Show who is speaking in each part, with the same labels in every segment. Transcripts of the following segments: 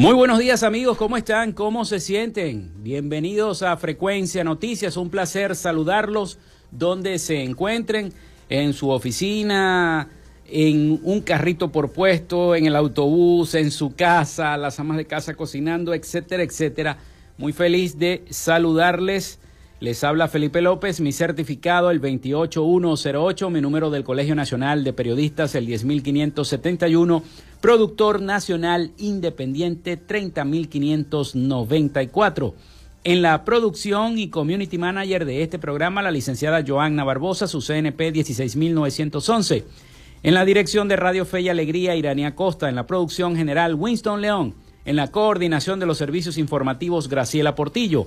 Speaker 1: Muy buenos días amigos, ¿cómo están? ¿Cómo se sienten? Bienvenidos a Frecuencia Noticias, un placer saludarlos donde se encuentren, en su oficina, en un carrito por puesto, en el autobús, en su casa, las amas de casa cocinando, etcétera, etcétera. Muy feliz de saludarles les habla Felipe López, mi certificado el 28108, mi número del Colegio Nacional de Periodistas el 10571, productor nacional independiente 30594. En la producción y community manager de este programa, la licenciada Joanna Barbosa, su CNP 16911. En la dirección de Radio Fe y Alegría, Iranía Costa. En la producción general, Winston León. En la coordinación de los servicios informativos, Graciela Portillo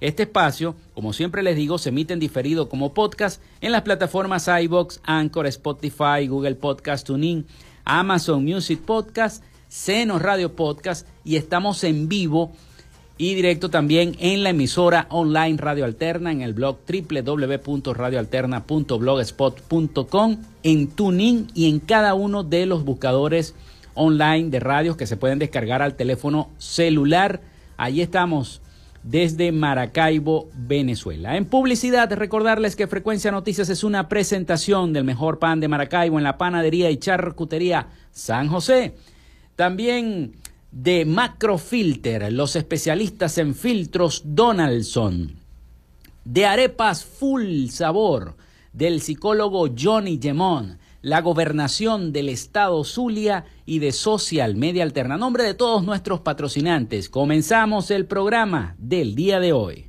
Speaker 1: Este espacio, como siempre les digo, se emite en diferido como podcast en las plataformas iBox, Anchor, Spotify, Google Podcast, TuneIn, Amazon Music Podcast, Seno Radio Podcast y estamos en vivo y directo también en la emisora online Radio Alterna en el blog www.radioalterna.blogspot.com, en TuneIn y en cada uno de los buscadores online de radios que se pueden descargar al teléfono celular. Allí estamos desde Maracaibo, Venezuela. En publicidad, recordarles que Frecuencia Noticias es una presentación del mejor pan de Maracaibo en la panadería y charcutería San José. También de Macrofilter, los especialistas en filtros Donaldson. De arepas full sabor, del psicólogo Johnny Gemón la gobernación del estado Zulia y de Social Media Alterna. nombre de todos nuestros patrocinantes, comenzamos el programa del día de hoy.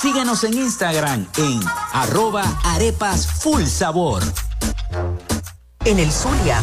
Speaker 2: Síguenos en Instagram en arroba arepas full sabor.
Speaker 3: En el Zulia,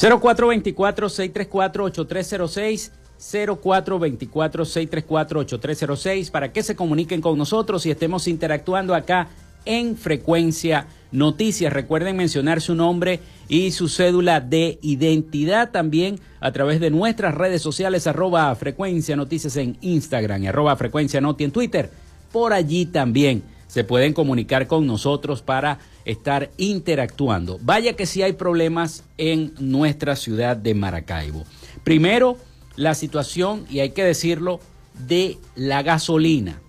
Speaker 1: 0424-634-8306. 0424-634-8306 para que se comuniquen con nosotros y estemos interactuando acá en Frecuencia Noticias. Recuerden mencionar su nombre y su cédula de identidad también a través de nuestras redes sociales arroba Frecuencia Noticias en Instagram y arroba Frecuencia Noti en Twitter. Por allí también se pueden comunicar con nosotros para estar interactuando. Vaya que sí hay problemas en nuestra ciudad de Maracaibo. Primero, la situación, y hay que decirlo, de la gasolina.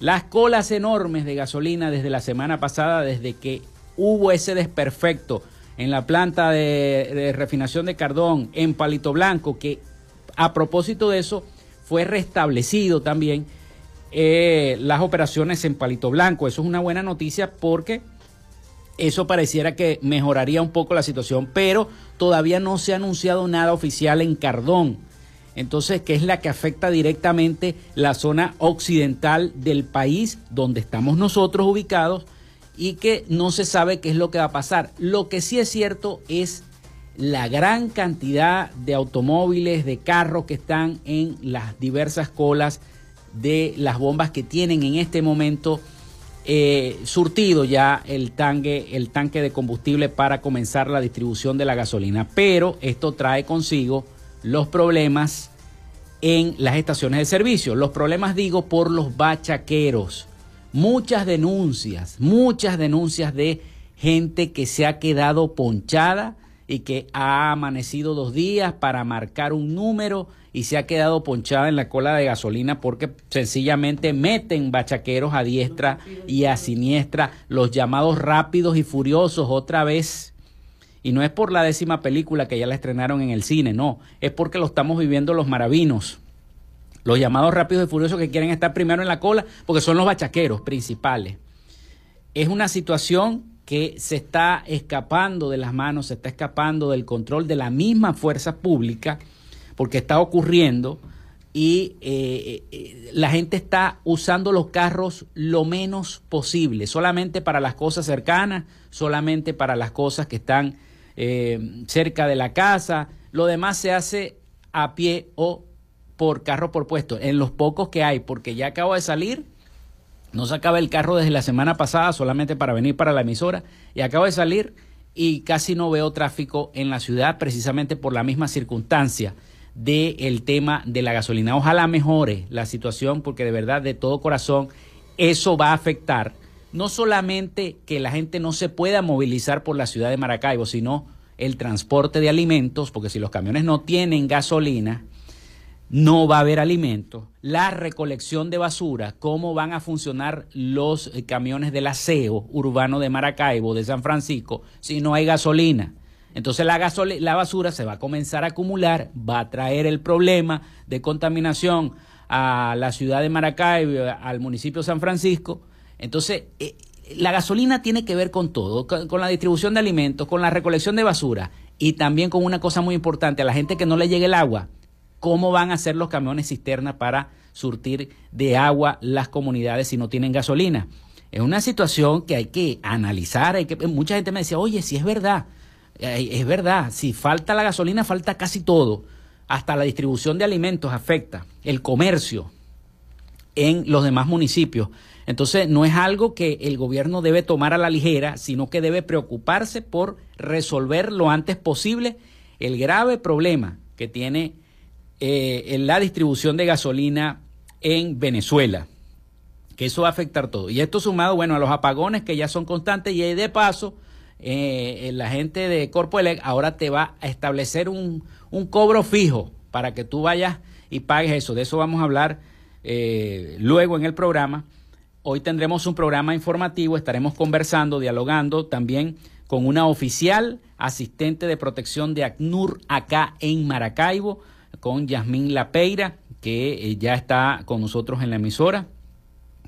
Speaker 1: Las colas enormes de gasolina desde la semana pasada, desde que hubo ese desperfecto en la planta de, refinación de Cardón en Palito Blanco, que a propósito de eso fue restablecido también eh, las operaciones en Palito Blanco. Eso es una buena noticia porque eso pareciera que mejoraría un poco la situación, pero todavía no se ha anunciado nada oficial en Cardón. Entonces, que es la que afecta directamente la zona occidental del país donde estamos nosotros ubicados y que no se sabe qué es lo que va a pasar. Lo que sí es cierto es la gran cantidad de automóviles, de carros que están en las diversas colas de las bombas que tienen en este momento eh, surtido ya el tanque, el tanque de combustible para comenzar la distribución de la gasolina. Pero esto trae consigo los problemas en las estaciones de servicio. Los problemas digo por los bachaqueros. Muchas denuncias, muchas denuncias de gente que se ha quedado ponchada y que ha amanecido dos días para marcar un número y se ha quedado ponchada en la cola de gasolina porque sencillamente meten bachaqueros a diestra y a siniestra, los llamados rápidos y furiosos otra vez. Y no es por la décima película que ya la estrenaron en el cine, no, es porque lo estamos viviendo los maravinos. Los llamados rápidos y furiosos que quieren estar primero en la cola porque son los bachaqueros principales. Es una situación que se está escapando de las manos, se está escapando del control de la misma fuerza pública porque está ocurriendo y eh, eh, la gente está usando los carros lo menos posible, solamente para las cosas cercanas, solamente para las cosas que están eh, cerca de la casa, Lo demás se hace a pie o por carro por puesto, en los pocos que hay, porque ya acabo de salir, no se acaba el carro desde la semana pasada solamente para venir para la emisora, y acabo de salir y casi no veo tráfico en la ciudad precisamente por la misma circunstancia del tema de la gasolina. Ojalá mejore la situación porque de verdad, de todo corazón, eso va a afectar no solamente que la gente no se pueda movilizar por la ciudad de Maracaibo, sino el transporte de alimentos, porque si los camiones no tienen gasolina, no va a haber alimentos. La recolección de basura, cómo van a funcionar los eh, camiones del aseo urbano de Maracaibo, de San Francisco, si no hay gasolina. Entonces la, la basura se va a comenzar a acumular, va a traer el problema de contaminación a la ciudad de Maracaibo, al municipio de San Francisco. Entonces, eh, la gasolina tiene que ver con todo, con, la distribución de alimentos, con la recolección de basura y también con una cosa muy importante, a la gente que no le llegue el agua, cómo van a hacer los camiones cisterna para surtir de agua las comunidades si no tienen gasolina. Es una situación que hay que analizar, hay que, mucha gente me decía, oye, si es verdad, es verdad, si falta la gasolina, falta casi todo, hasta la distribución de alimentos afecta, el comercio en los demás municipios. Entonces, no es algo que el gobierno debe tomar a la ligera, sino que debe preocuparse por resolver lo antes posible el grave problema que tiene eh, en la distribución de gasolina en Venezuela, que eso va a afectar todo. Y esto sumado, bueno, a los apagones que ya son constantes y de paso, eh, la gente de Corpoelec ahora te va a establecer un, un, cobro fijo para que tú vayas y pagues eso. De eso vamos a hablar eh, luego en el programa. Hoy tendremos un programa informativo, estaremos conversando, dialogando también con una oficial asistente de protección de ACNUR acá en Maracaibo, con Yasmín Lapeira, que eh, ya está con nosotros en la emisora,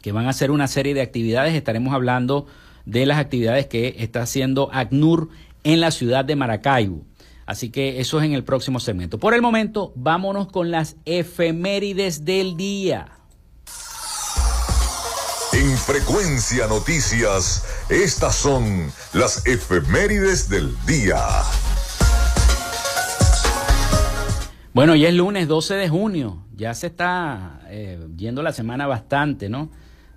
Speaker 1: que van a hacer una serie de actividades. Estaremos hablando de las actividades que está haciendo ACNUR en la ciudad de Maracaibo. Así que eso es en el próximo segmento. Por el momento, vámonos con las efemérides del día.
Speaker 4: En Frecuencia Noticias, estas son las efemérides del día.
Speaker 1: Bueno, ya es lunes 12 de junio, ya se está eh, yendo la semana bastante, ¿no?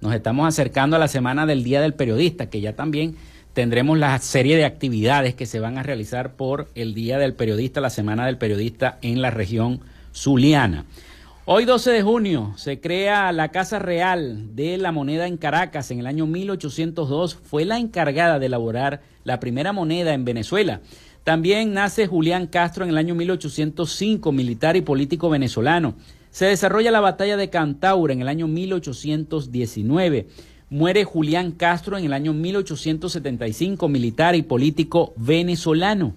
Speaker 1: Nos estamos acercando a la semana del Día del Periodista, que ya también tendremos la serie de actividades que se van a realizar por el Día del Periodista, la Semana del Periodista en la región zuliana. Hoy 12 de junio se crea la Casa Real de la Moneda en Caracas. En el año 1802 fue la encargada de elaborar la primera moneda en Venezuela. También nace Julián Castro en el año 1805, militar y político venezolano. Se desarrolla la batalla de Cantaura en el año 1819. Muere Julián Castro en el año 1875, militar y político venezolano.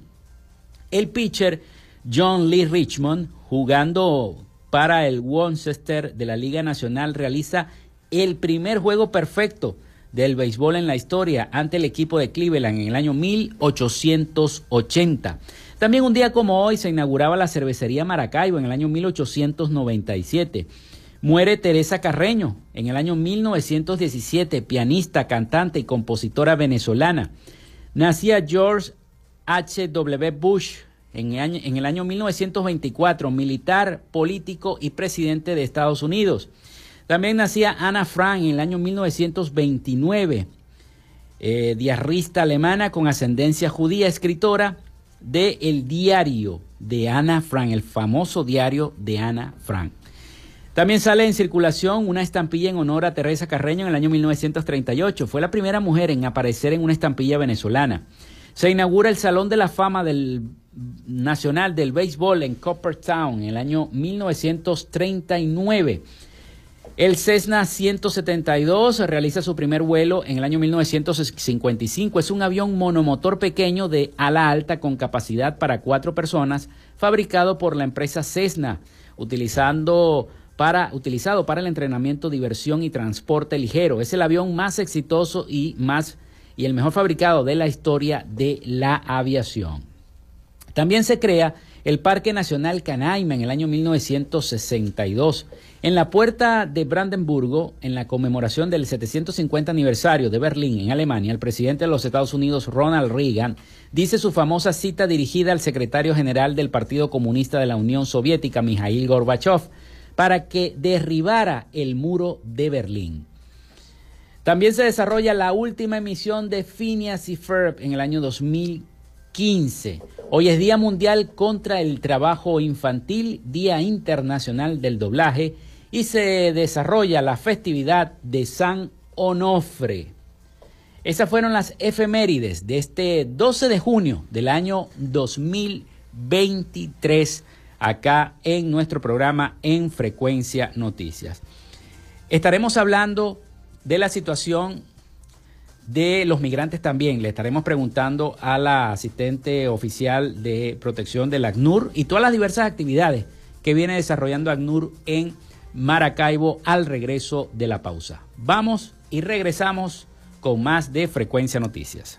Speaker 1: El pitcher John Lee Richmond, jugando para el Worcester de la Liga Nacional realiza el primer juego perfecto del béisbol en la historia ante el equipo de Cleveland en el año 1880. También un día como hoy se inauguraba la cervecería Maracaibo en el año 1897. Muere Teresa Carreño en el año 1917, pianista, cantante y compositora venezolana. Nacía George H. W. Bush en el, año, en el año 1924, militar, político y presidente de Estados Unidos. También nacía Ana Frank en el año 1929, eh, diarrista alemana con ascendencia judía, escritora de El Diario de Ana Frank, el famoso diario de Ana Frank. También sale en circulación una estampilla en honor a Teresa Carreño en el año 1938. Fue la primera mujer en aparecer en una estampilla venezolana. Se inaugura el Salón de la Fama del Nacional del Béisbol en Coppertown en el año 1939. El Cessna 172 realiza su primer vuelo en el año 1955. Es un avión monomotor pequeño de ala alta con capacidad para cuatro personas, fabricado por la empresa Cessna, para, utilizado para el entrenamiento, diversión y transporte ligero. Es el avión más exitoso y más y el mejor fabricado de la historia de la aviación. También se crea el Parque Nacional Canaima en el año 1962. En la puerta de Brandenburgo, en la conmemoración del 750 aniversario de Berlín en Alemania, el presidente de los Estados Unidos, Ronald Reagan, dice su famosa cita dirigida al secretario general del Partido Comunista de la Unión Soviética, Mikhail Gorbachev, para que derribara el muro de Berlín. También se desarrolla la última emisión de Phineas y Ferb en el año 2015. Hoy es Día Mundial contra el Trabajo Infantil, Día Internacional del Doblaje y se desarrolla la festividad de San Onofre. Esas fueron las efemérides de este 12 de junio del año 2023 acá en nuestro programa en Frecuencia Noticias. Estaremos hablando de la situación de los migrantes también. Le estaremos preguntando a la asistente oficial de protección del ACNUR y todas las diversas actividades que viene desarrollando ACNUR en Maracaibo al regreso de la pausa. Vamos y regresamos con más de Frecuencia Noticias.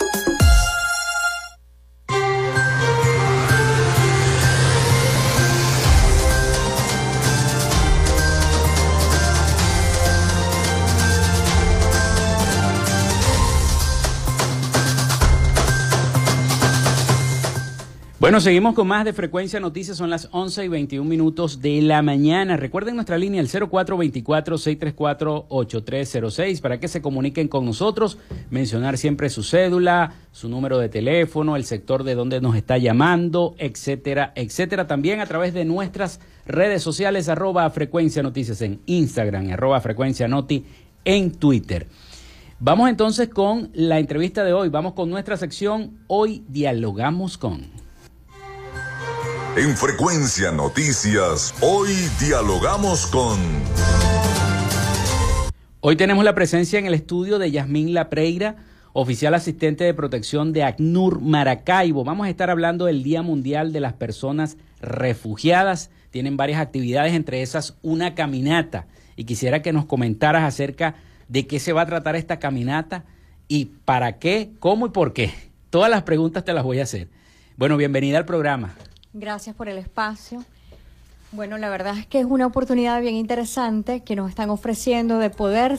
Speaker 1: Bueno, seguimos con más de Frecuencia Noticias, son las 11 y 21 minutos de la mañana. Recuerden nuestra línea el 0424-634-8306 para que se comuniquen con nosotros, mencionar siempre su cédula, su número de teléfono, el sector de donde nos está llamando, etcétera, etcétera. También a través de nuestras redes sociales, arroba Frecuencia Noticias en Instagram, arroba Frecuencia Noti en Twitter. Vamos entonces con la entrevista de hoy, vamos con nuestra sección Hoy Dialogamos con.
Speaker 4: En Frecuencia Noticias, hoy dialogamos con...
Speaker 1: Hoy tenemos la presencia en el estudio de Yasmín Lapreira, oficial asistente de protección de ACNUR Maracaibo. Vamos a estar hablando del Día Mundial de las Personas Refugiadas. Tienen varias actividades, entre esas una caminata. Y quisiera que nos comentaras acerca de qué se va a tratar esta caminata y para qué, cómo y por qué. Todas las preguntas te las voy a hacer. Bueno, bienvenida al programa.
Speaker 5: Gracias por el espacio. Bueno, la verdad es que es una oportunidad bien interesante que nos están ofreciendo de poder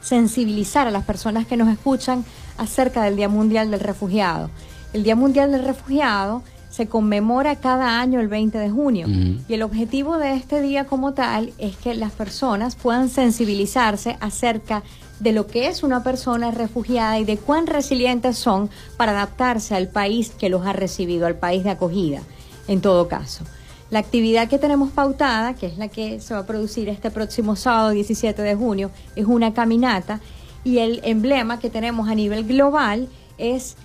Speaker 5: sensibilizar a las personas que nos escuchan acerca del Día Mundial del Refugiado. El Día Mundial del Refugiado se conmemora cada año el 20 de junio y el objetivo de este día como tal es que las personas puedan sensibilizarse acerca de lo que es una persona refugiada y de cuán resilientes son para adaptarse al país que los ha recibido, al país de acogida en todo caso. La actividad que tenemos pautada, que es la que se va a producir este próximo sábado 17 de junio, es una caminata y el emblema que tenemos a nivel global es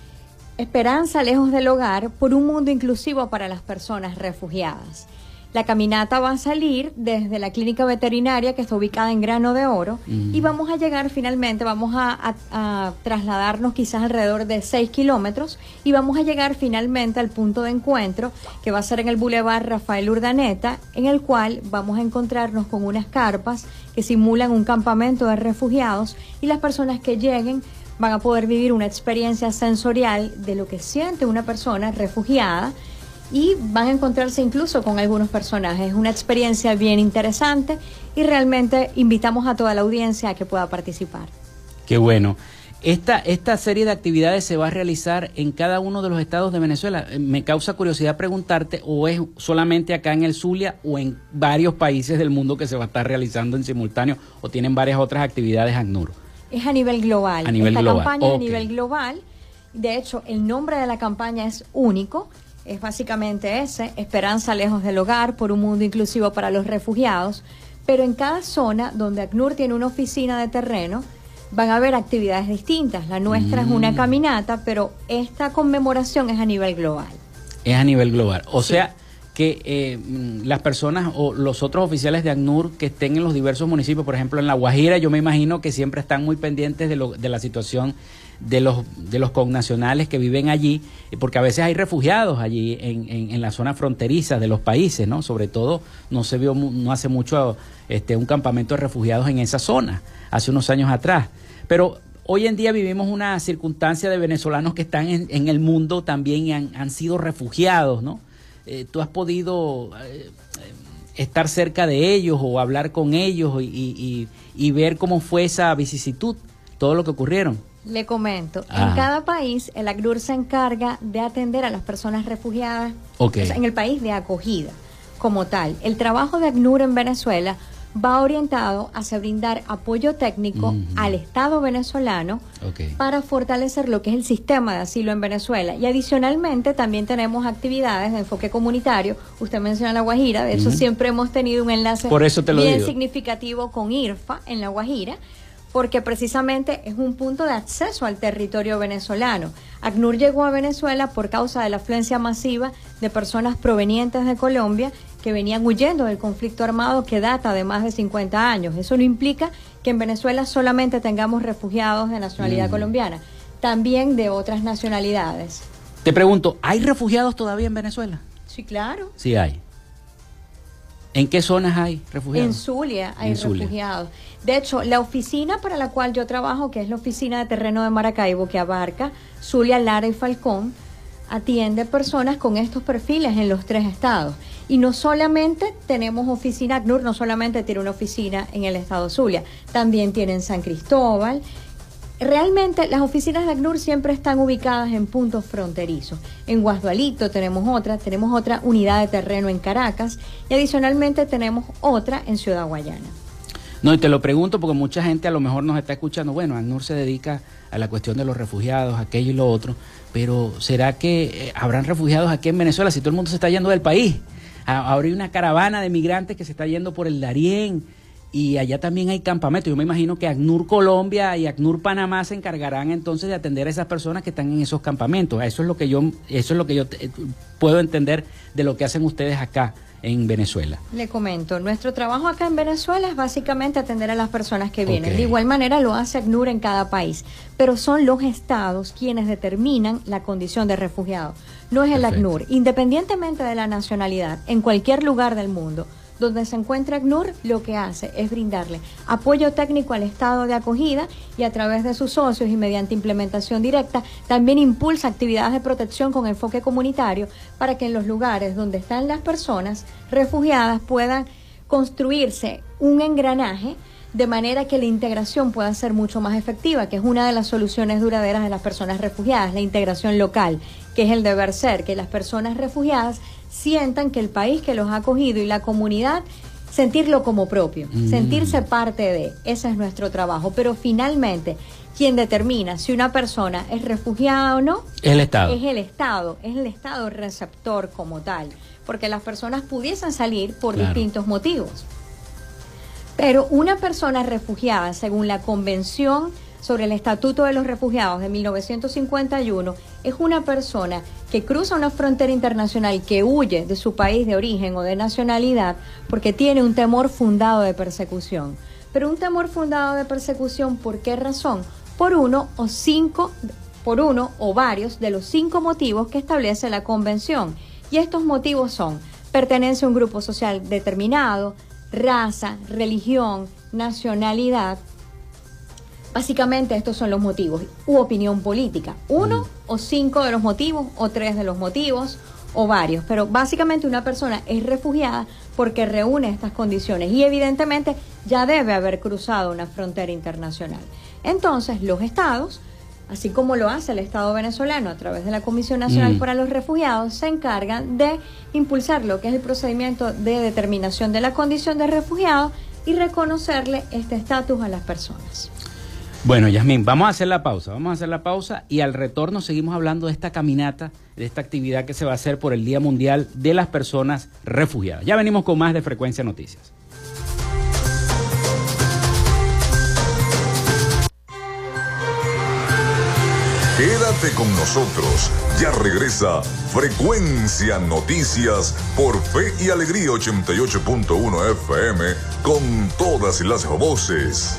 Speaker 5: Esperanza lejos del hogar por un mundo inclusivo para las personas refugiadas. La caminata va a salir desde la clínica veterinaria que está ubicada en Grano de Oro y vamos a llegar finalmente, vamos a, trasladarnos quizás alrededor de 6 kilómetros y vamos a llegar finalmente al punto de encuentro que va a ser en el Boulevard Rafael Urdaneta, en el cual vamos a encontrarnos con unas carpas que simulan un campamento de refugiados y las personas que lleguen van a poder vivir una experiencia sensorial de lo que siente una persona refugiada y van a encontrarse incluso con algunos personajes. Una experiencia bien interesante y realmente invitamos a toda la audiencia a que pueda participar.
Speaker 1: Qué bueno. Esta, esta serie de actividades se va a realizar en cada uno de los estados de Venezuela. Eh, me causa curiosidad preguntarte, o es solamente acá en el Zulia o en varios países del mundo que se va a estar realizando en simultáneo, o tienen varias otras actividades ACNUR.
Speaker 5: Es a nivel global.
Speaker 1: A nivel
Speaker 5: Esta
Speaker 1: global.
Speaker 5: campaña es a nivel global. De hecho, el nombre de la campaña es único. Es básicamente ese, Esperanza lejos del hogar por un mundo inclusivo para los refugiados. Pero en cada zona donde ACNUR tiene una oficina de terreno, van a haber actividades distintas. La nuestra es
Speaker 1: Mm.
Speaker 5: una caminata, pero esta conmemoración es a nivel global.
Speaker 1: Es a nivel global. O sea que eh, mm, las personas o los otros oficiales de ACNUR que estén en los diversos municipios, por ejemplo en La Guajira, yo me imagino que siempre están muy pendientes de, lo, de la situación de los, de los connacionales que viven allí, eh, porque a veces hay refugiados allí en, en, la zona fronteriza de los países, ¿no? Sobre todo no se vio no hace mucho este, un campamento de refugiados en esa zona, hace unos años atrás. Pero hoy en día vivimos una circunstancia de venezolanos que están en, en el mundo también y han, han sido refugiados, ¿no? Eh, ¿Tú has podido eh, estar cerca de ellos o hablar con ellos y- y- y ver cómo fue esa vicisitud, todo lo que ocurrieron?
Speaker 5: Le comento, en cada país el ACNUR se encarga de atender a las personas refugiadas
Speaker 1: Ok.
Speaker 5: o sea, en el país de acogida como tal. El trabajo de ACNUR en Venezuela va orientado hacia brindar apoyo técnico al Estado venezolano para fortalecer lo que es el sistema de asilo en Venezuela. Y adicionalmente también tenemos actividades de enfoque comunitario. Usted menciona La Guajira, de
Speaker 1: Ujú.
Speaker 5: siempre hemos tenido un enlace
Speaker 1: Por eso te lo
Speaker 5: bien
Speaker 1: digo.
Speaker 5: significativo con IRFA en La Guajira, porque precisamente es un punto de acceso al territorio venezolano. ACNUR llegó a Venezuela por causa de la afluencia masiva de personas provenientes de Colombia que venían huyendo del conflicto armado que data de más de 50 años. Eso no implica que en Venezuela solamente tengamos refugiados de nacionalidad
Speaker 1: Mm.
Speaker 5: colombiana, también de otras nacionalidades.
Speaker 1: Te pregunto, ¿hay refugiados todavía en Venezuela?
Speaker 5: Sí, claro.
Speaker 1: Sí hay. ¿En qué zonas hay
Speaker 5: En
Speaker 1: refugiados?
Speaker 5: Zulia hay
Speaker 1: En Zulia.
Speaker 5: refugiados. De hecho, la oficina para la cual yo trabajo, que es la oficina de terreno de Maracaibo, que abarca Zulia, Lara y Falcón, atiende personas con estos perfiles en los tres estados. Y no solamente tenemos oficina, ACNUR no solamente tiene una oficina en el estado Zulia, también tiene en San Cristóbal. Realmente las oficinas de ACNUR siempre están ubicadas en puntos fronterizos. En Guasdualito tenemos otra, tenemos otra unidad de terreno en Caracas y adicionalmente tenemos otra en Ciudad Guayana.
Speaker 1: No, y te lo pregunto porque mucha gente a lo mejor nos está escuchando. Bueno, ACNUR se dedica a la cuestión de los refugiados, aquello y lo otro, pero ¿será que eh, habrán refugiados aquí en Venezuela si todo el mundo se está yendo del país? Ahora hay una caravana de migrantes que se está yendo por el Darién y allá también hay campamentos. Yo me imagino que ACNUR Colombia y ACNUR Panamá se encargarán entonces de atender a esas personas que están en esos campamentos. Eso es lo que yo, eso es lo que yo eh, puedo entender de lo que hacen ustedes acá en Venezuela.
Speaker 5: Le comento, nuestro trabajo acá en Venezuela es básicamente atender a las personas que vienen. De igual manera lo hace ACNUR en cada país, pero son los estados quienes determinan la condición de refugiado. No es el
Speaker 1: Perfecto.
Speaker 5: ACNUR, independientemente de la nacionalidad, en cualquier lugar del mundo. Donde se encuentra ACNUR, lo que hace es brindarle apoyo técnico al estado de acogida y a través de sus socios y mediante implementación directa, también impulsa actividades de protección con enfoque comunitario para que en los lugares donde están las personas refugiadas puedan construirse un engranaje de manera que la integración pueda ser mucho más efectiva, que es una de las soluciones duraderas de las personas refugiadas, la integración local, que es el deber ser, que las personas refugiadas sientan que el país que los ha acogido y la comunidad sentirlo como propio,
Speaker 1: Mm.
Speaker 5: sentirse parte de, ese es nuestro trabajo, pero finalmente quien determina si una persona es refugiada o no
Speaker 1: Es el Estado.
Speaker 5: es el Estado, es el Estado receptor como tal, porque las personas pudiesen salir por
Speaker 1: Claro.
Speaker 5: distintos motivos. Pero una persona refugiada, según la Convención sobre el Estatuto de los Refugiados de 1951, es una persona que cruza una frontera internacional, que huye de su país de origen o de nacionalidad porque tiene un temor fundado de persecución. Pero un temor fundado de persecución, ¿por qué razón? Por uno o cinco, por uno o varios de los cinco motivos que establece la Convención. Y estos motivos son pertenencia a un grupo social determinado, raza, religión, nacionalidad, Básicamente estos son los motivos u opinión política. Uno o cinco de los motivos o tres de los motivos o varios. Pero básicamente una persona es refugiada porque reúne estas condiciones y evidentemente ya debe haber cruzado una frontera internacional. Entonces los estados, así como lo hace el Estado venezolano a través de la Comisión Nacional
Speaker 6: Mm.
Speaker 5: para los Refugiados, se encargan de impulsar lo que es el procedimiento de determinación de la condición de refugiado y reconocerle este estatus a las personas.
Speaker 6: Bueno, Yasmín, vamos a hacer la pausa, vamos a hacer la pausa y al retorno seguimos hablando de esta caminata, de esta actividad que se va a hacer por el Día Mundial de las Personas Refugiadas. Ya venimos con más de Frecuencia Noticias.
Speaker 4: Quédate con nosotros. Ya regresa Frecuencia Noticias por Fe y Alegría 88.1 FM con todas las voces.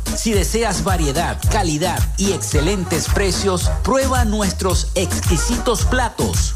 Speaker 1: Si deseas variedad, calidad y excelentes precios, prueba nuestros exquisitos platos.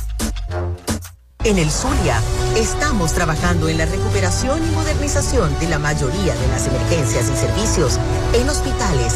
Speaker 3: En el Zulia, estamos trabajando en la recuperación y modernización de la mayoría de las emergencias y servicios en hospitales,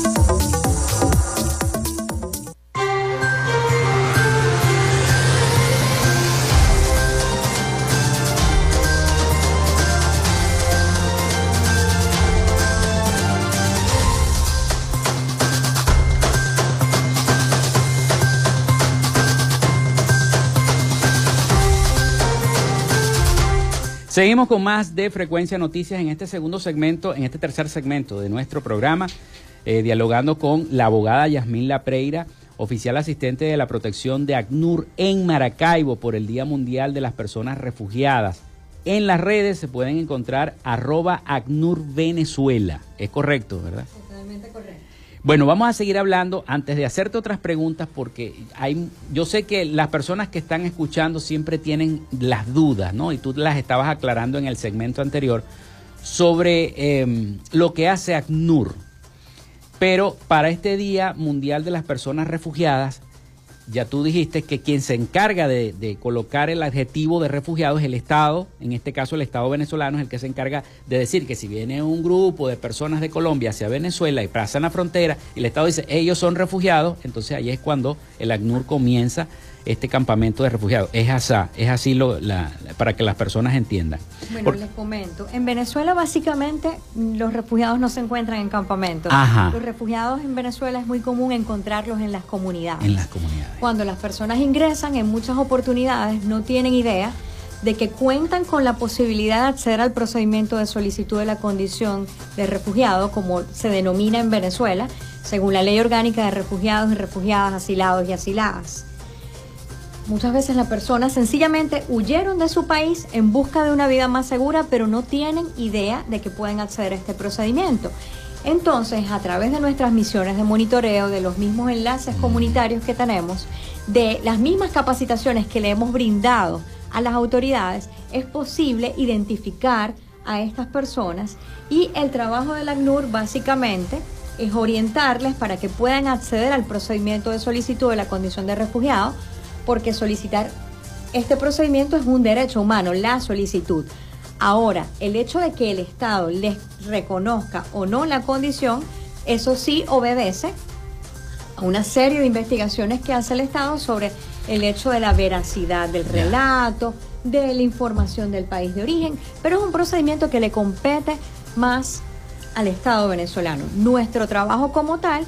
Speaker 1: Seguimos con más de Frecuencia Noticias en este segundo segmento, en este tercer segmento de nuestro programa, eh, dialogando con la abogada Yasmín Lapreira, oficial asistente de la protección de ACNUR en Maracaibo por el Día Mundial de las Personas Refugiadas. En las redes se pueden encontrar arroba ACNUR Venezuela. Es correcto, ¿verdad? Totalmente correcto. Bueno, vamos a seguir hablando antes de hacerte otras preguntas porque hay, yo sé que las personas que están escuchando siempre tienen las dudas, ¿no? Y tú las estabas aclarando en el segmento anterior sobre em, lo que hace ACNUR. Pero para este Día Mundial de las Personas Refugiadas, ya tú dijiste que quien se encarga de, colocar el adjetivo de refugiado es el Estado, en este caso el Estado venezolano es el que se encarga de decir que si viene un grupo de personas de Colombia hacia Venezuela y pasan la frontera y el Estado dice ellos son refugiados, entonces ahí es cuando el ACNUR comienza este campamento de refugiados. Es así, es así lo, para que las personas entiendan.
Speaker 5: Bueno, les comento. En Venezuela básicamente los refugiados no se encuentran en campamentos. Los refugiados en Venezuela es muy común encontrarlos en las comunidades.
Speaker 1: En las comunidades.
Speaker 5: Cuando las personas ingresan en muchas oportunidades no tienen idea de que cuentan con la posibilidad de acceder al procedimiento de solicitud de la condición de refugiado, como se denomina en Venezuela, según la ley orgánica de refugiados y refugiadas, asilados y asiladas. Muchas veces las personas sencillamente huyeron de su país en busca de una vida más segura, pero no tienen idea de que pueden acceder a este procedimiento. Entonces, a través de nuestras misiones de monitoreo, de los mismos enlaces comunitarios que tenemos, de las mismas capacitaciones que le hemos brindado a las autoridades, es posible identificar a estas personas y el trabajo del ACNUR básicamente es orientarles para que puedan acceder al procedimiento de solicitud de la condición de refugiado porque solicitar este procedimiento es un derecho humano, la solicitud. Ahora, el hecho de que el Estado les reconozca o no la condición, eso sí obedece a una serie de investigaciones que hace el Estado sobre el hecho de la veracidad del relato, de la información del país de origen, pero es un procedimiento que le compete más al Estado venezolano. Nuestro trabajo como tal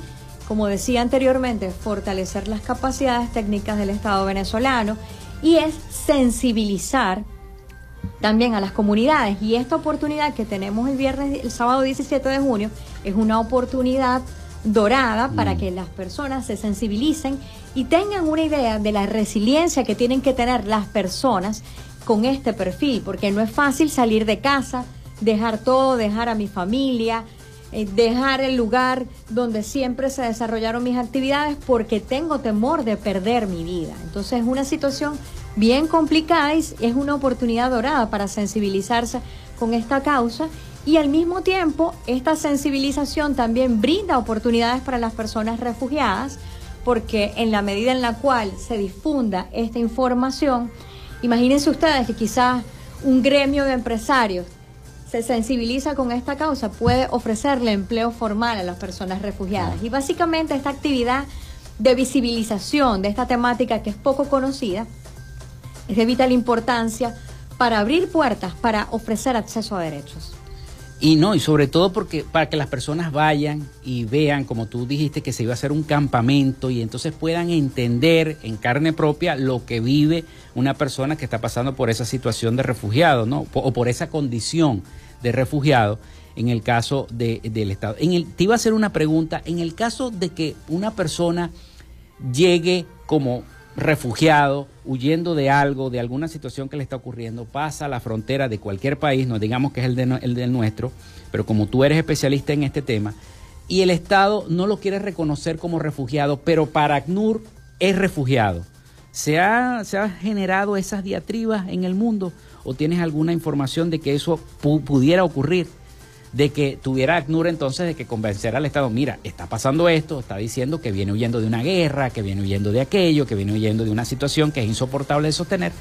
Speaker 5: como decía anteriormente, fortalecer las capacidades técnicas del Estado venezolano y es sensibilizar también a las comunidades. Y esta oportunidad que tenemos el viernes, el sábado 17 de junio, es una oportunidad dorada para mm. que las personas se sensibilicen y tengan una idea de la resiliencia que tienen que tener las personas con este perfil, porque no es fácil salir de casa, dejar todo, dejar a mi familia, dejar el lugar donde siempre se desarrollaron mis actividades porque tengo temor de perder mi vida. Entonces es una situación bien complicada y es una oportunidad dorada para sensibilizarse con esta causa y al mismo tiempo esta sensibilización también brinda oportunidades para las personas refugiadas porque en la medida en la cual se difunda esta información, imagínense ustedes que quizás un gremio de empresarios se sensibiliza con esta causa, puede ofrecerle empleo formal a las personas refugiadas. Y básicamente esta actividad de visibilización de esta temática que es poco conocida es de vital importancia para abrir puertas, para ofrecer acceso a derechos.
Speaker 1: Y no, y sobre todo porque para que las personas vayan y vean, como tú dijiste, que se iba a hacer un campamento y entonces puedan entender en carne propia lo que vive una persona que está pasando por esa situación de refugiado, ¿no? O por esa condición de refugiado en el caso de, del Estado. Te iba a hacer una pregunta, en el caso de que una persona llegue como refugiado, huyendo de algo, de alguna situación que le está ocurriendo, pasa a la frontera de cualquier país, no digamos que es el, de, el del nuestro, pero como tú eres especialista en este tema, y el Estado no lo quiere reconocer como refugiado, pero para ACNUR es refugiado. ¿Se ha, ¿Se ha generado esas diatribas en el mundo o tienes alguna información de que eso pudiera ocurrir? de que tuviera ACNUR entonces de que convencer al Estado, mira, está pasando esto, está diciendo que viene huyendo de una guerra, que viene huyendo de aquello, que viene huyendo de una situación que es insoportable de sostener,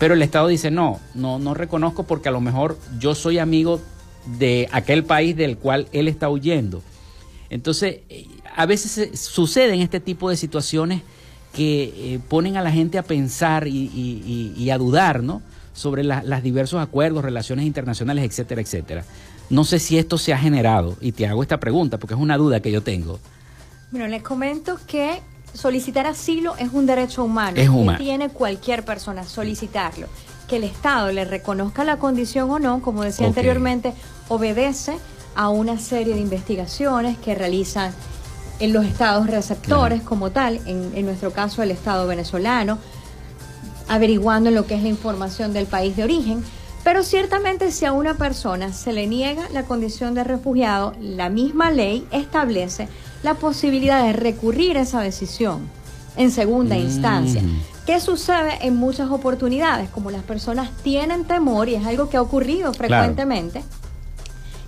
Speaker 1: pero el Estado dice, no, no, no reconozco porque a lo mejor yo soy amigo de aquel país del cual él está huyendo. Entonces, eh, a veces suceden este tipo de situaciones que eh, ponen a la gente a pensar y, a dudar, ¿no? Sobre los diversos acuerdos, relaciones internacionales, etcétera, etcétera. No sé si esto se ha generado y te hago esta pregunta porque es una duda que yo tengo.
Speaker 5: Bueno, les comento que solicitar asilo es un derecho humano.
Speaker 1: Es humano.
Speaker 5: Que tiene cualquier persona solicitarlo. Que el Estado le reconozca la condición o no, como decía anteriormente, obedece a una serie de investigaciones que realizan en los estados receptores como tal, en, en, nuestro caso el Estado venezolano, averiguando lo que es la información del país de origen, pero ciertamente si a una persona se le niega la condición de refugiado, la misma ley establece la posibilidad de recurrir a esa decisión en segunda mm. instancia. ¿Qué sucede en muchas oportunidades? Como las personas tienen temor, y es algo que ha ocurrido frecuentemente,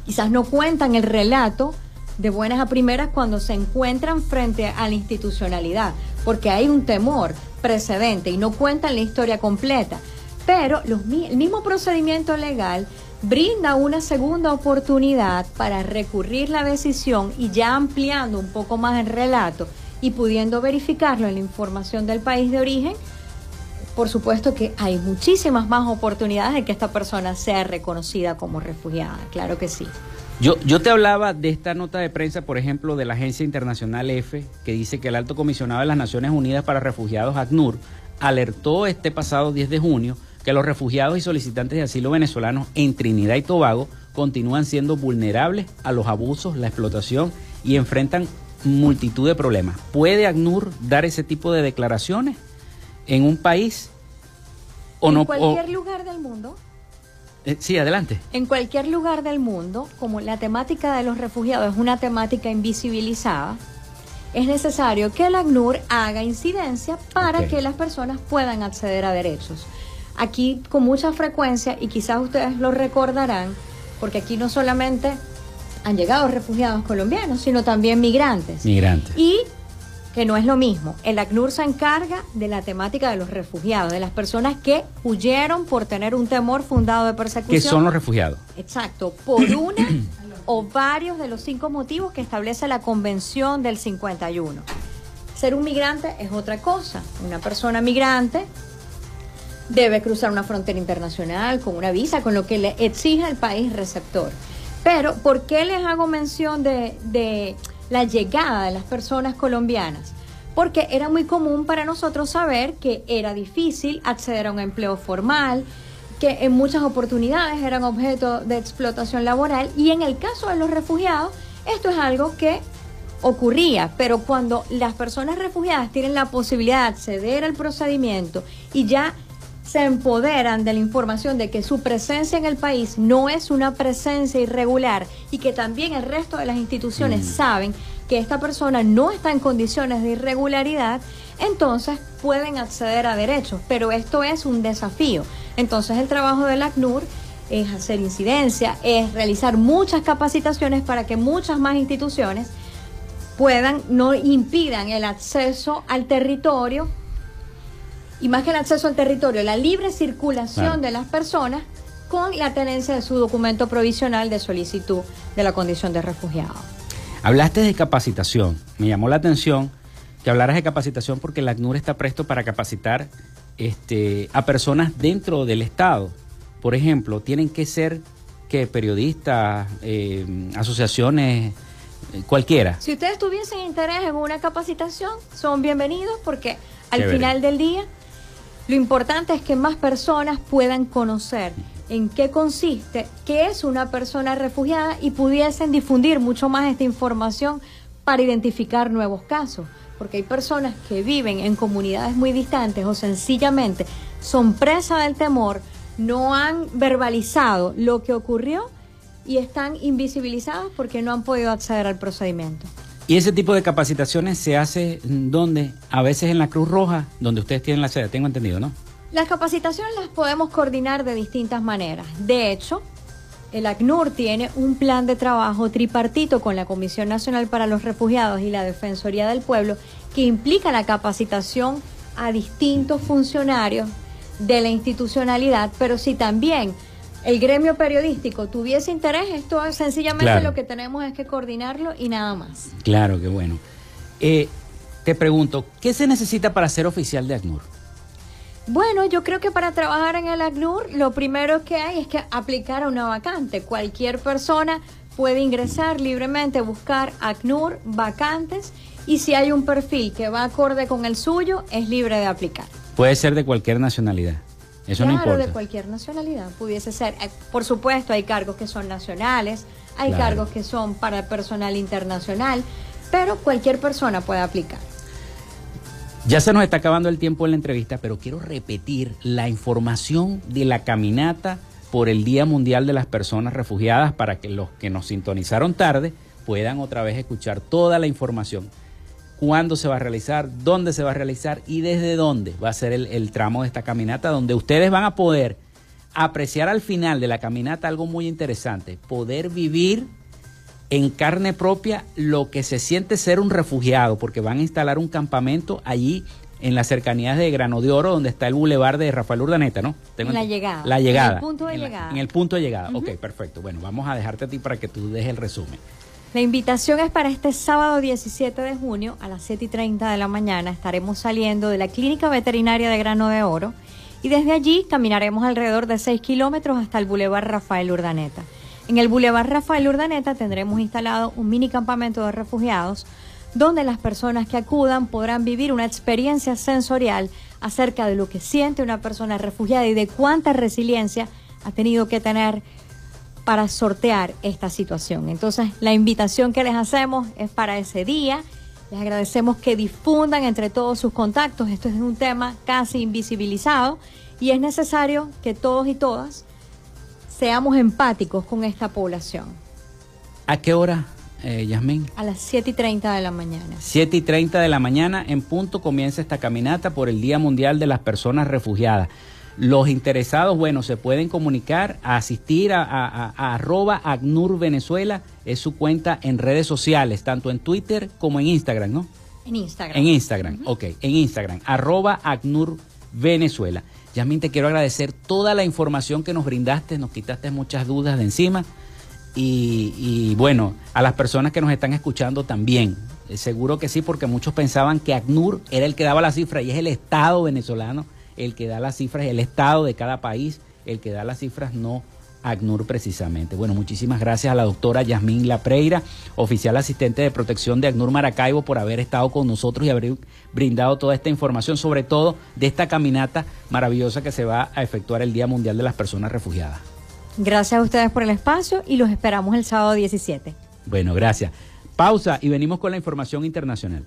Speaker 5: quizás no cuentan el relato de buenas a primeras cuando se encuentran frente a la institucionalidad, porque hay un temor precedente y no cuentan la historia completa. Pero el mismo procedimiento legal brinda una segunda oportunidad para recurrir la decisión y ya ampliando un poco más el relato y pudiendo verificarlo en la información del país de origen, por supuesto que hay muchísimas más oportunidades de que esta persona sea reconocida como refugiada, claro que sí.
Speaker 1: Yo, yo te hablaba de esta nota de prensa, por ejemplo, de la Agencia Internacional EFE, que dice que el Alto Comisionado de las Naciones Unidas para Refugiados, ACNUR, alertó este pasado 10 de junio que los refugiados y solicitantes de asilo venezolanos en Trinidad y Tobago continúan siendo vulnerables a los abusos, la explotación y enfrentan multitud de problemas. ¿Puede ACNUR dar ese tipo de declaraciones en un país
Speaker 5: o en no? En cualquier lugar del mundo.
Speaker 1: Eh, sí, adelante.
Speaker 5: En cualquier lugar del mundo, como la temática de los refugiados es una temática invisibilizada, es necesario que el ACNUR haga incidencia para que las personas puedan acceder a derechos aquí con mucha frecuencia, y quizás ustedes lo recordarán, porque aquí no solamente han llegado refugiados colombianos, sino también migrantes.
Speaker 1: Migrantes.
Speaker 5: Y que no es lo mismo. El ACNUR se encarga de la temática de los refugiados, de las personas que huyeron por tener un temor fundado de persecución.
Speaker 1: ¿Qué son los refugiados?
Speaker 5: Exacto, por una o varios de los cinco motivos que establece la Convención del 51. Ser un migrante es otra cosa. Una persona migrante debe cruzar una frontera internacional con una visa, con lo que le exige el país receptor. Pero, ¿por qué les hago mención de, de la llegada de las personas colombianas? Porque era muy común para nosotros saber que era difícil acceder a un empleo formal, que en muchas oportunidades eran objeto de explotación laboral y en el caso de los refugiados, esto es algo que ocurría, pero cuando las personas refugiadas tienen la posibilidad de acceder al procedimiento y ya se empoderan de la información de que su presencia en el país no es una presencia irregular y que también el resto de las instituciones mm. saben que esta persona no está en condiciones de irregularidad, entonces pueden acceder a derechos. Pero esto es un desafío. Entonces el trabajo del ACNUR es hacer incidencia, es realizar muchas capacitaciones para que muchas más instituciones puedan, no impidan el acceso al territorio y más que el acceso al territorio, la libre circulación de las personas con la tenencia de su documento provisional de solicitud de la condición de refugiado.
Speaker 1: Hablaste de capacitación. Me llamó la atención que hablaras de capacitación porque el ACNUR está presto para capacitar este, a personas dentro del Estado. Por ejemplo, tienen que ser que periodistas, eh, asociaciones, eh, cualquiera.
Speaker 5: Si ustedes tuviesen interés en una capacitación, son bienvenidos porque al final del día lo importante es que más personas puedan conocer en qué consiste, qué es una persona refugiada y pudiesen difundir mucho más esta información para identificar nuevos casos. Porque hay personas que viven en comunidades muy distantes o sencillamente son presa del temor, no han verbalizado lo que ocurrió y están invisibilizados porque no han podido acceder al procedimiento.
Speaker 1: Y ese tipo de capacitaciones se hace donde, a veces en la Cruz Roja, donde ustedes tienen la sede, tengo entendido, ¿no?
Speaker 5: Las capacitaciones las podemos coordinar de distintas maneras. De hecho, el ACNUR tiene un plan de trabajo tripartito con la Comisión Nacional para los Refugiados y la Defensoría del Pueblo que implica la capacitación a distintos funcionarios de la institucionalidad, pero si también el gremio periodístico tuviese interés, esto es sencillamente lo que tenemos es que coordinarlo y nada más.
Speaker 1: Claro, qué bueno. Eh, te pregunto, ¿qué se necesita para ser oficial de ACNUR?
Speaker 5: Bueno, yo creo que para trabajar en el ACNUR lo primero que hay es que aplicar a una vacante. Cualquier persona puede ingresar libremente, buscar ACNUR vacantes y si hay un perfil que va acorde con el suyo, es libre de aplicar.
Speaker 1: Puede ser de cualquier nacionalidad. Eso no importa.
Speaker 5: de cualquier nacionalidad pudiese ser. Eh, por supuesto, hay cargos que son nacionales, hay cargos que son para personal internacional, pero cualquier persona puede aplicar.
Speaker 1: Ya se nos está acabando el tiempo en la entrevista, pero quiero repetir la información de la caminata por el Día Mundial de las Personas Refugiadas para que los que nos sintonizaron tarde puedan otra vez escuchar toda la información. Cuándo se va a realizar, dónde se va a realizar y desde dónde va a ser el, el tramo de esta caminata, donde ustedes van a poder apreciar al final de la caminata algo muy interesante, poder vivir en carne propia lo que se siente ser un refugiado, porque van a instalar un campamento allí en las cercanías de Grano de Oro, donde está el bulevar de Rafael Urdaneta, ¿no?
Speaker 5: Tengo la llegada.
Speaker 1: La llegada. En
Speaker 5: el punto de llegada.
Speaker 1: en el punto de llegada. Ok, perfecto. Bueno, vamos a dejarte a ti para que tú dejes el resumen.
Speaker 5: La invitación es para este sábado 17 de junio a las 7 y 30 de la mañana. Estaremos saliendo de la Clínica Veterinaria de Grano de Oro y desde allí caminaremos alrededor de 6 kilómetros hasta el bulevar Rafael Urdaneta. En el Boulevard Rafael Urdaneta tendremos instalado un mini campamento de refugiados donde las personas que acudan podrán vivir una experiencia sensorial acerca de lo que siente una persona refugiada y de cuánta resiliencia ha tenido que tener para sortear esta situación. Entonces, la invitación que les hacemos es para ese día. Les agradecemos que difundan entre todos sus contactos. Esto es un tema casi invisibilizado y es necesario que todos y todas seamos empáticos con esta población.
Speaker 1: ¿A qué hora, eh, Yasmín?
Speaker 5: A las 7 y 30 de la mañana.
Speaker 1: 7 y 30 de la mañana en punto comienza esta caminata por el Día Mundial de las Personas Refugiadas. Los interesados, bueno, se pueden comunicar, a asistir a, a, arroba ACNUR Venezuela, es su cuenta en redes sociales, tanto en Twitter como en Instagram, ¿no?
Speaker 5: En Instagram.
Speaker 1: En Instagram, ok, en Instagram, arroba ACNUR Venezuela. Yasmin, te quiero agradecer toda la información que nos brindaste, nos quitaste muchas dudas de encima. Y, bueno, a las personas que nos están escuchando también. Eh, seguro que sí, porque muchos pensaban que ACNUR era el que daba la cifra y es el Estado venezolano el que da las cifras, el Estado de cada país el que da las cifras, no ACNUR precisamente. Bueno, muchísimas gracias a la doctora Yasmín Lapreira, oficial asistente de protección de ACNUR Maracaibo, por haber estado con nosotros y haber brindado toda esta información, sobre todo de esta caminata maravillosa que se va a efectuar el Día Mundial de las Personas Refugiadas.
Speaker 5: Gracias a ustedes por el espacio y los esperamos el sábado 17.
Speaker 1: Bueno, gracias. Pausa y venimos con la información internacional.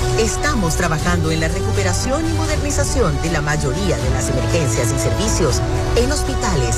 Speaker 3: estamos trabajando en la recuperación y modernización de la mayoría de las emergencias y servicios en hospitales,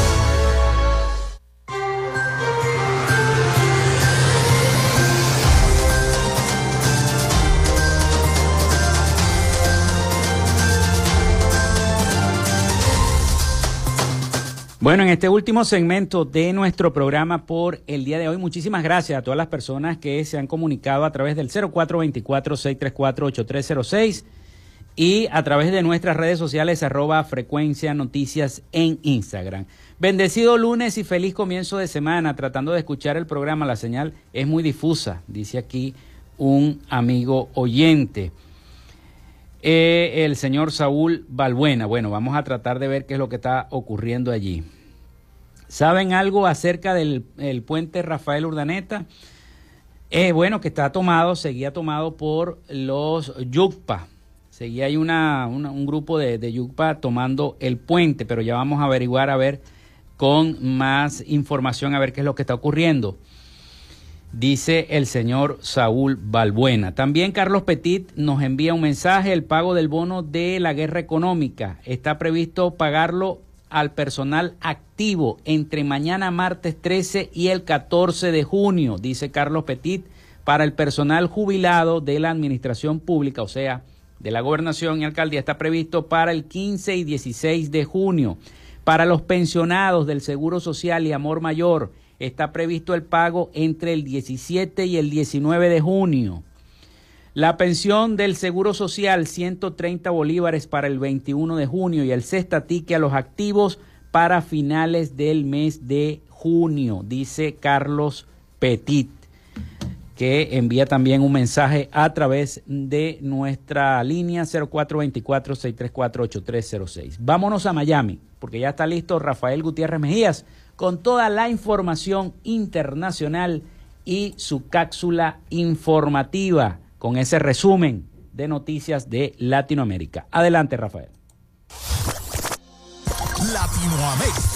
Speaker 1: Bueno, en este último segmento de nuestro programa por el día de hoy, muchísimas gracias a todas las personas que se han comunicado a través del 0424-634-8306 y a través de nuestras redes sociales arroba frecuencia noticias en Instagram. Bendecido lunes y feliz comienzo de semana, tratando de escuchar el programa. La señal es muy difusa, dice aquí un amigo oyente. Eh, el señor Saúl Balbuena. Bueno, vamos a tratar de ver qué es lo que está ocurriendo allí. ¿Saben algo acerca del puente Rafael Urdaneta? Eh, bueno, que está tomado, seguía tomado por los Yucpa. Seguía ahí una, un grupo de, de Yucpa tomando el puente, pero ya vamos a averiguar a ver con más información a ver qué es lo que está ocurriendo dice el señor Saúl Balbuena. También Carlos Petit nos envía un mensaje, el pago del bono de la guerra económica. Está previsto pagarlo al personal activo entre mañana martes 13 y el 14 de junio, dice Carlos Petit, para el personal jubilado de la administración pública, o sea, de la gobernación y alcaldía, está previsto para el 15 y 16 de junio. Para los pensionados del Seguro Social y Amor Mayor, está previsto el pago entre el 17 y el 19 de junio. La pensión del Seguro Social, 130 bolívares para el 21 de junio y el cestatique a los activos para finales del mes de junio, dice Carlos Petit, que envía también un mensaje a través de nuestra línea 0424-634-8306. Vámonos a Miami, porque ya está listo Rafael Gutiérrez Mejías con toda la información internacional y su cápsula informativa con ese resumen de noticias de Latinoamérica. Adelante, Rafael.
Speaker 7: Latinoamérica.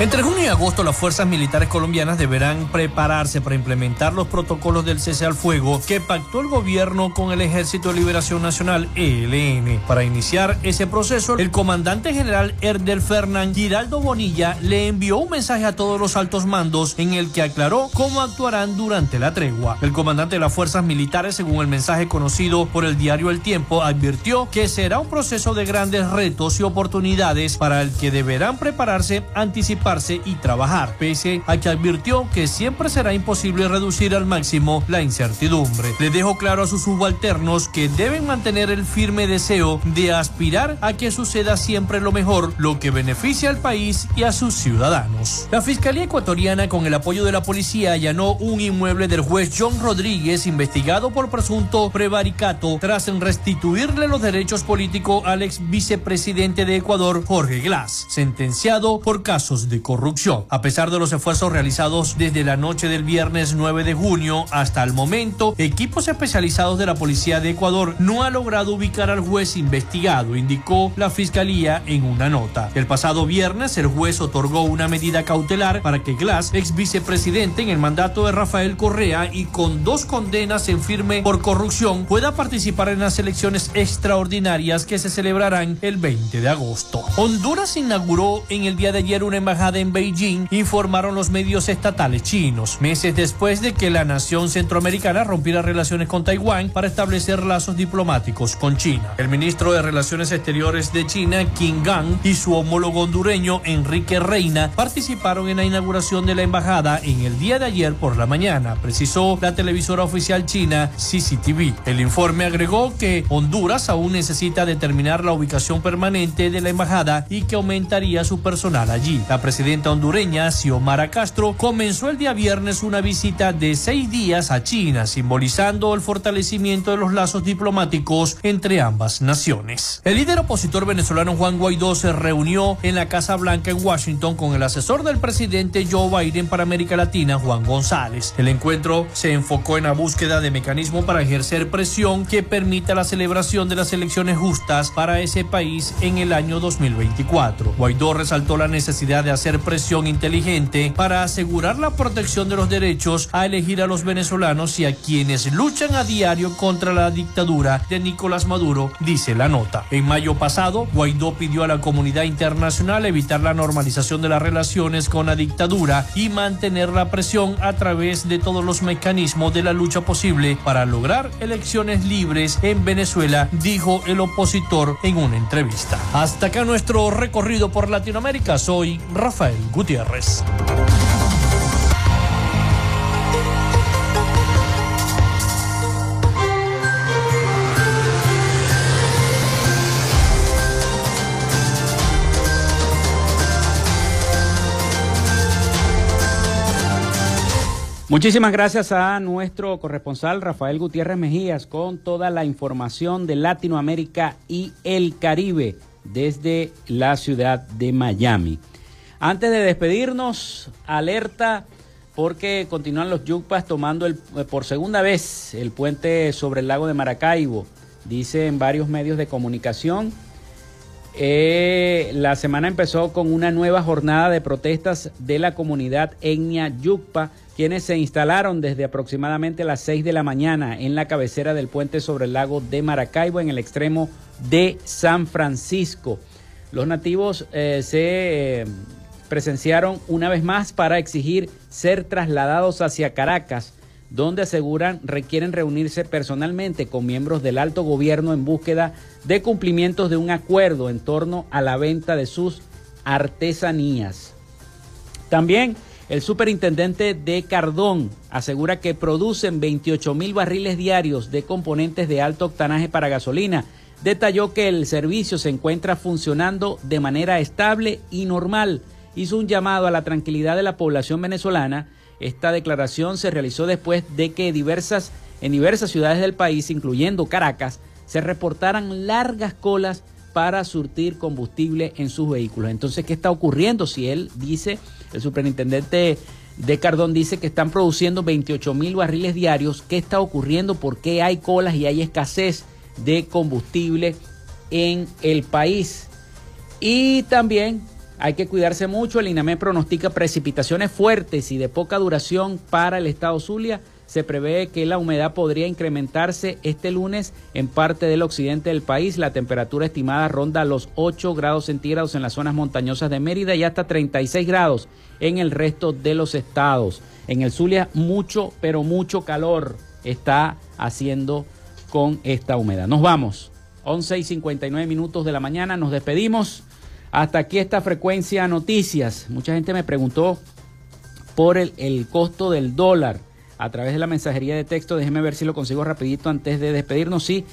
Speaker 8: Entre junio y agosto las fuerzas militares colombianas deberán prepararse para implementar los protocolos del cese al fuego que pactó el gobierno con el Ejército de Liberación Nacional ELN. Para iniciar ese proceso, el comandante general Erdel Fernán Giraldo Bonilla le envió un mensaje a todos los altos mandos en el que aclaró cómo actuarán durante la tregua. El comandante de las fuerzas militares, según el mensaje conocido por el diario El Tiempo, advirtió que será un proceso de grandes retos y oportunidades para el que deberán prepararse anticipadamente y trabajar, pese a que advirtió que siempre será imposible reducir al máximo la incertidumbre. Le dejó claro a sus subalternos que deben mantener el firme deseo de aspirar a que suceda siempre lo mejor, lo que beneficia al país y a sus ciudadanos. La Fiscalía Ecuatoriana, con el apoyo de la policía, allanó un inmueble del juez John Rodríguez, investigado por presunto prevaricato, tras restituirle los derechos políticos al ex vicepresidente de Ecuador, Jorge Glass, sentenciado por casos de corrupción. A pesar de los esfuerzos realizados desde la noche del viernes 9 de junio hasta el momento, equipos especializados de la Policía de Ecuador no ha logrado ubicar al juez investigado, indicó la Fiscalía en una nota. El pasado viernes el juez otorgó una medida cautelar para que Glass, ex vicepresidente en el mandato de Rafael Correa y con dos condenas en firme por corrupción, pueda participar en las elecciones extraordinarias que se celebrarán el 20 de agosto. Honduras inauguró en el día de ayer una embajada embajada en Beijing, informaron los medios estatales chinos, meses después de que la nación centroamericana rompiera relaciones con Taiwán para establecer lazos diplomáticos con China. El ministro de Relaciones Exteriores de China, Qin Gang, y su homólogo hondureño, Enrique Reina, participaron en la inauguración de la embajada en el día de ayer por la mañana, precisó la televisora oficial china CCTV. El informe agregó que Honduras aún necesita determinar la ubicación permanente de la embajada y que aumentaría su personal allí. La presidenta hondureña, Xiomara Castro, comenzó el día viernes una visita de seis días a China, simbolizando el fortalecimiento de los lazos diplomáticos entre ambas naciones. El líder opositor venezolano Juan Guaidó se reunió en la Casa Blanca en Washington con el asesor del presidente Joe Biden para América Latina, Juan González. El encuentro se enfocó en la búsqueda de mecanismos para ejercer presión que permita la celebración de las elecciones justas para ese país en el año 2024. Guaidó resaltó la necesidad de hacer presión inteligente para asegurar la protección de los derechos a elegir a los venezolanos y a quienes luchan a diario contra la dictadura de Nicolás Maduro, dice la nota. En mayo pasado, Guaidó pidió a la comunidad internacional evitar la normalización de las relaciones con la dictadura y mantener la presión a través de todos los mecanismos de la lucha posible para lograr elecciones libres en Venezuela, dijo el opositor en una entrevista. Hasta acá nuestro recorrido por Latinoamérica. Soy Rafael Gutiérrez.
Speaker 1: Muchísimas gracias a nuestro corresponsal Rafael Gutiérrez Mejías con toda la información de Latinoamérica y el Caribe desde la ciudad de Miami. Antes de despedirnos, alerta porque continúan los yucpas tomando el, por segunda vez el puente sobre el lago de Maracaibo, dice en varios medios de comunicación. Eh, la semana empezó con una nueva jornada de protestas de la comunidad etnia yucpa quienes se instalaron desde aproximadamente las 6 de la mañana en la cabecera del puente sobre el lago de Maracaibo en el extremo de San Francisco. Los nativos eh, se eh, presenciaron una vez más para exigir ser trasladados hacia Caracas, donde aseguran requieren reunirse personalmente con miembros del alto gobierno en búsqueda de cumplimientos de un acuerdo en torno a la venta de sus artesanías. También el superintendente de Cardón asegura que producen 28 mil barriles diarios de componentes de alto octanaje para gasolina. Detalló que el servicio se encuentra funcionando de manera estable y normal. Hizo un llamado a la tranquilidad de la población venezolana. Esta declaración se realizó después de que diversas, en diversas ciudades del país, incluyendo Caracas, se reportaran largas colas para surtir combustible en sus vehículos. Entonces, ¿qué está ocurriendo si él dice el superintendente de Cardón dice que están produciendo 28 mil barriles diarios. ¿Qué está ocurriendo? ¿Por qué hay colas y hay escasez de combustible en el país? Y también hay que cuidarse mucho. El INAME pronostica precipitaciones fuertes y de poca duración para el estado Zulia se prevé que la humedad podría incrementarse este lunes en parte del occidente del país. La temperatura estimada ronda los 8 grados centígrados en las zonas montañosas de Mérida y hasta 36 grados en el resto de los estados. En el Zulia mucho, pero mucho calor está haciendo con esta humedad. Nos vamos. 11 y 59 minutos de la mañana. Nos despedimos. Hasta aquí esta frecuencia noticias. Mucha gente me preguntó por el, costo del dólar a través de la mensajería de texto. Déjeme ver si lo consigo rapidito antes de despedirnos. Sí,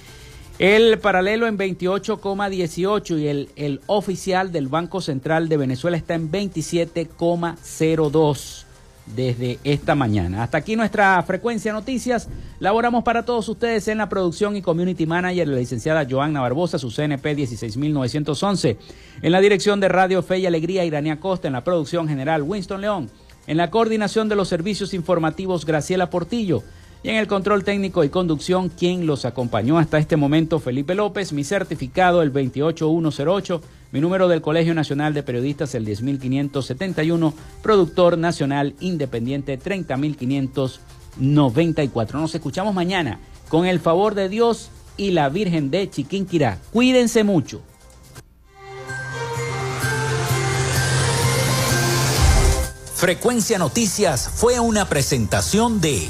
Speaker 1: el paralelo en 28,18 y el, el oficial del Banco Central de Venezuela está en 27,02 desde esta mañana. Hasta aquí nuestra frecuencia noticias. Laboramos para todos ustedes en la producción y community manager, la licenciada Joanna Barbosa, su CNP 16911. En la dirección de Radio Fe y Alegría, Irania Costa. En la producción general, Winston León. En la coordinación de los servicios informativos, Graciela Portillo. Y en el control técnico y conducción, quien los acompañó hasta este momento, Felipe López. Mi certificado, el 28108. Mi número del Colegio Nacional de Periodistas, el 10571. Productor Nacional Independiente, 30594. Nos escuchamos mañana con el favor de Dios y la Virgen de Chiquinquirá. Cuídense mucho. Frecuencia Noticias fue una presentación de